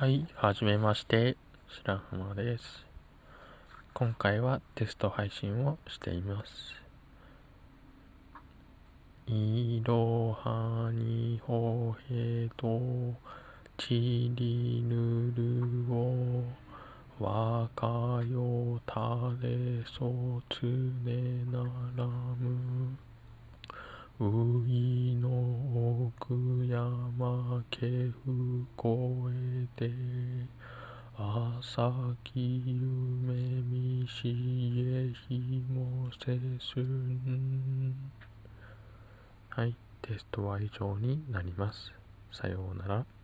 はい、はじめまして、白浜です。今回はテスト配信をしています。いろはにほへと、ちりぬるを、わかよたれそつねならむ。ういの山系譜越えて朝き夢見しえひもせすん。はいテストは以上になります。さようなら。